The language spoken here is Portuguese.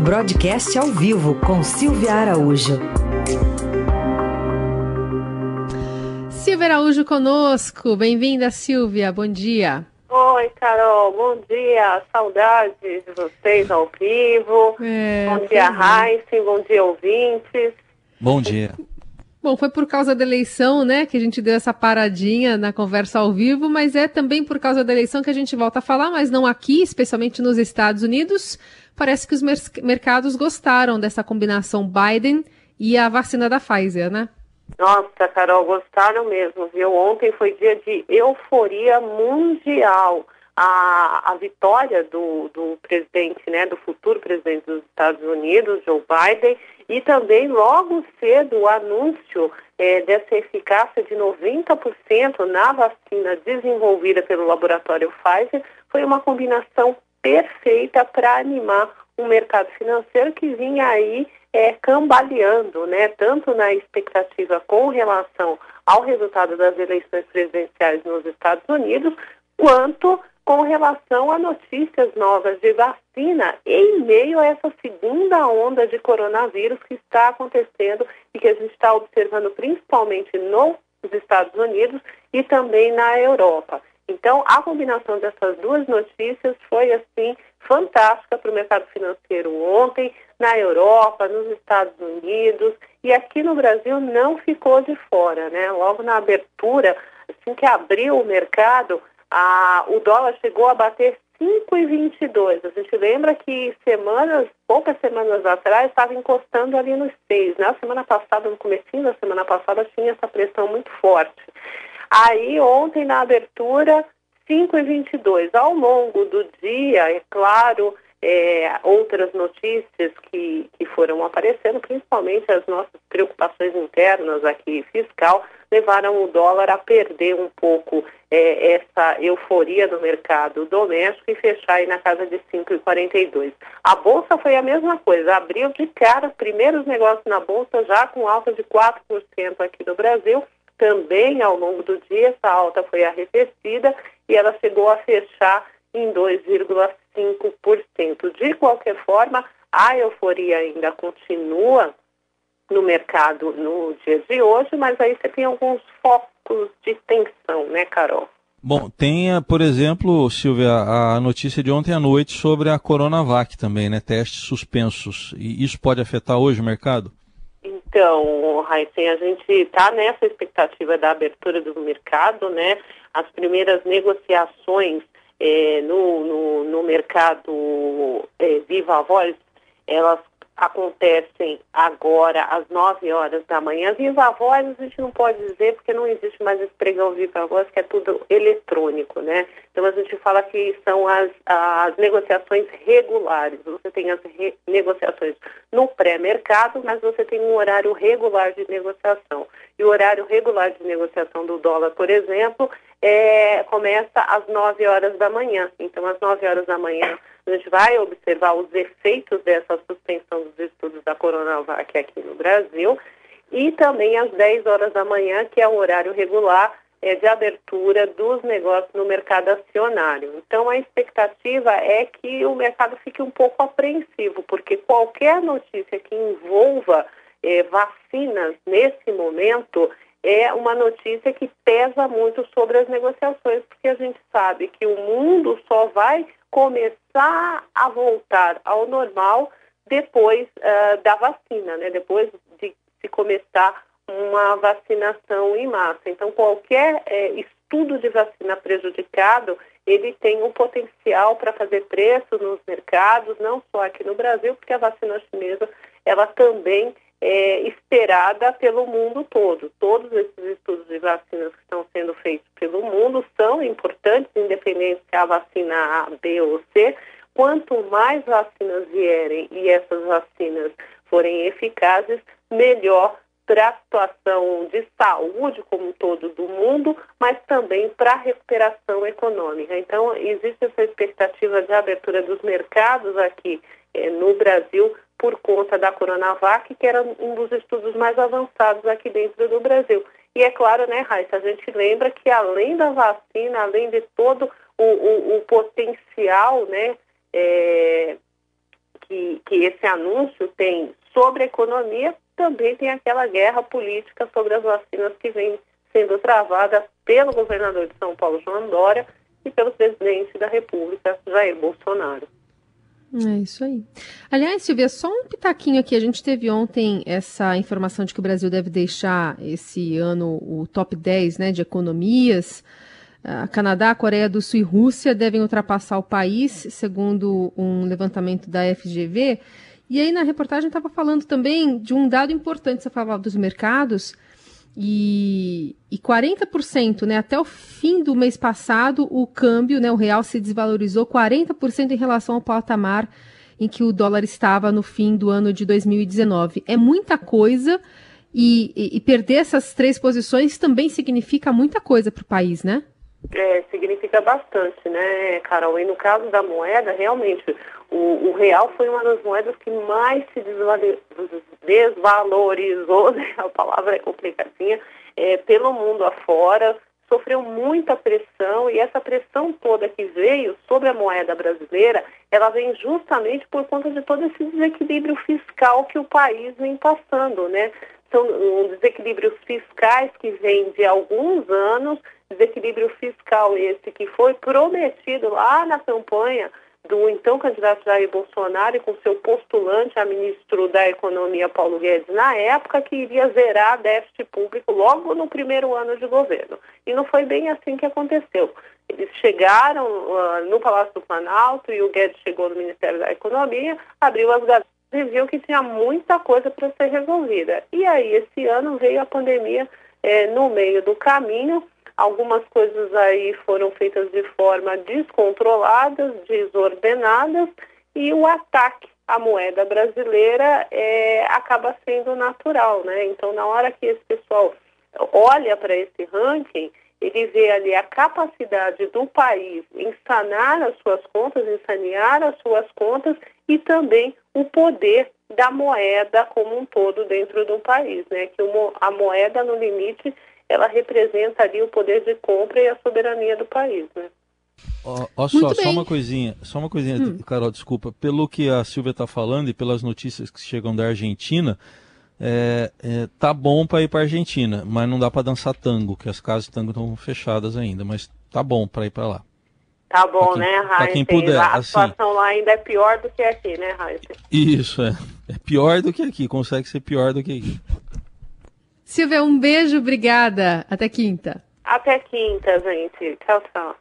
Broadcast ao vivo com Silvia Araújo. Silvia Araújo conosco. Bem-vinda, Silvia. Bom dia. Oi, Carol. Bom dia. Saudades de vocês ao vivo. É, bom dia, Raíssa. Bom dia, ouvintes. Bom dia. Bom, foi por causa da eleição, né, que a gente deu essa paradinha na conversa ao vivo, mas é também por causa da eleição que a gente volta a falar, mas não aqui, especialmente nos Estados Unidos. Parece que os mer mercados gostaram dessa combinação Biden e a vacina da Pfizer, né? Nossa, Carol, gostaram mesmo, viu? Ontem foi dia de euforia mundial. A, a vitória do, do presidente, né, do futuro presidente dos Estados Unidos, Joe Biden, e também logo cedo o anúncio é, dessa eficácia de 90% na vacina desenvolvida pelo laboratório Pfizer foi uma combinação perfeita para animar um mercado financeiro que vinha aí é, cambaleando, né, tanto na expectativa com relação ao resultado das eleições presidenciais nos Estados Unidos, quanto com relação a notícias novas de vacina em meio a essa segunda onda de coronavírus que está acontecendo e que a gente está observando principalmente nos Estados Unidos e também na Europa. Então, a combinação dessas duas notícias foi, assim, fantástica para o mercado financeiro ontem, na Europa, nos Estados Unidos e aqui no Brasil não ficou de fora, né? Logo na abertura, assim que abriu o mercado, a, o dólar chegou a bater 5,22. A gente lembra que semanas, poucas semanas atrás, estava encostando ali nos 6. Na semana passada, no comecinho da semana passada, tinha essa pressão muito forte. Aí, ontem, na abertura, 5,22. Ao longo do dia, é claro, é, outras notícias que, que foram aparecendo, principalmente as nossas preocupações internas aqui fiscal, levaram o dólar a perder um pouco é, essa euforia do mercado doméstico e fechar aí na casa de 5,42. A bolsa foi a mesma coisa, abriu de cara, primeiros negócios na bolsa já com alta de 4% aqui no Brasil. Também ao longo do dia essa alta foi arrefecida e ela chegou a fechar em 2,5%. De qualquer forma, a euforia ainda continua no mercado no dia de hoje, mas aí você tem alguns focos de tensão, né, Carol? Bom, tem, por exemplo, Silvia, a notícia de ontem à noite sobre a Coronavac também, né? Testes suspensos. E isso pode afetar hoje o mercado? Então, Raíssen, a gente está nessa expectativa da abertura do mercado, né? As primeiras negociações é, no, no, no, mercado é, Viva Voz, elas acontecem agora às 9 horas da manhã. Viva Voz a gente não pode dizer porque não existe mais esse pregão Viva Voz, que é tudo eletrônico, né? Então a gente fala que são as, as negociações regulares. Você tem as re, negociações no pré-mercado, mas você tem um horário regular de negociação. E o horário regular de negociação do dólar, por exemplo, é, começa às 9 horas da manhã. Então, às 9 horas da manhã, a gente vai observar os efeitos dessa suspensão dos estudos da Coronavac aqui no Brasil. E também às 10 horas da manhã, que é o horário regular é, de abertura dos negócios no mercado acionário. Então, a expectativa é que o mercado fique um pouco apreensivo, porque qualquer notícia que envolva é, vacinas nesse momento é uma notícia que pesa muito sobre as negociações, porque a gente sabe que o mundo só vai começar a voltar ao normal depois uh, da vacina, né? depois de se começar uma vacinação em massa. Então, qualquer é, estudo de vacina prejudicado, ele tem um potencial para fazer preço nos mercados, não só aqui no Brasil, porque a vacina chinesa, ela também é, esperada pelo mundo todo. Todos esses estudos de vacinas que estão sendo feitos pelo mundo são importantes, independente se a vacina A, B ou C. Quanto mais vacinas vierem e essas vacinas forem eficazes, melhor para a situação de saúde como um todo do mundo, mas também para a recuperação econômica. Então, existe essa expectativa de abertura dos mercados aqui eh, no Brasil por conta da Coronavac, que era um dos estudos mais avançados aqui dentro do Brasil. E é claro, né, Raíssa, a gente lembra que além da vacina, além de todo o, o, o potencial, né, é, que, que esse anúncio tem sobre a economia, também tem aquela guerra política sobre as vacinas que vem sendo travada pelo governador de São Paulo, João Dória, e pelo presidente da República, Jair Bolsonaro. É isso aí. Aliás, Silvia, só um pitaquinho aqui. A gente teve ontem essa informação de que o Brasil deve deixar esse ano o top 10 né, de economias. Uh, Canadá, Coreia do Sul e Rússia devem ultrapassar o país, segundo um levantamento da FGV. E aí na reportagem estava falando também de um dado importante, você falava dos mercados, e, e 40%, né, até o fim do mês passado, o câmbio, né, o real se desvalorizou 40% em relação ao patamar em que o dólar estava no fim do ano de 2019. É muita coisa e, e, e perder essas três posições também significa muita coisa para o país, né? É, significa bastante, né, Carol? E no caso da moeda, realmente, o, o, real foi uma das moedas que mais se desvalorizou, né? a palavra é complicadinha, é, pelo mundo afora, sofreu muita pressão e essa pressão toda que veio sobre a moeda brasileira, ela vem justamente por conta de todo esse desequilíbrio fiscal que o país vem passando, né? São um, desequilíbrios fiscais que vêm de alguns anos, desequilíbrio fiscal esse que foi prometido lá na campanha do então candidato Jair Bolsonaro e com seu postulante a ministro da Economia Paulo Guedes na época que iria zerar déficit público logo no primeiro ano de governo. E não foi bem assim que aconteceu. Eles chegaram uh, no Palácio do Planalto e o Guedes chegou no Ministério da Economia, abriu as gavetas e viu que tinha muita coisa para ser resolvida. E aí, esse ano veio a pandemia eh, no meio do caminho Algumas coisas aí foram feitas de forma descontrolada, desordenadas, e o ataque à moeda brasileira é, acaba sendo natural, né? Então, na hora que esse pessoal olha para esse ranking, ele vê ali a capacidade do país em sanar as suas contas, em sanear as suas contas e também o poder da moeda como um todo dentro do país, né? Que a moeda no limite ela representa ali o poder de compra e a soberania do país, né? Ó, ó só, só uma coisinha, só uma coisinha, hum. Carol, desculpa. Pelo que a Silvia está falando e pelas notícias que chegam da Argentina, é, é, tá bom para ir para Argentina, mas não dá para dançar tango, que as casas de tango estão fechadas ainda, mas tá bom para ir para lá. Tá bom, quem, né, Raíssa? quem puder, a assim, situação lá ainda é pior do que aqui, né, Raíssa? Isso, é. É pior do que aqui, consegue ser pior do que aqui. Silvia, um beijo, obrigada. Até quinta. Até quinta, gente. Tchau, tchau.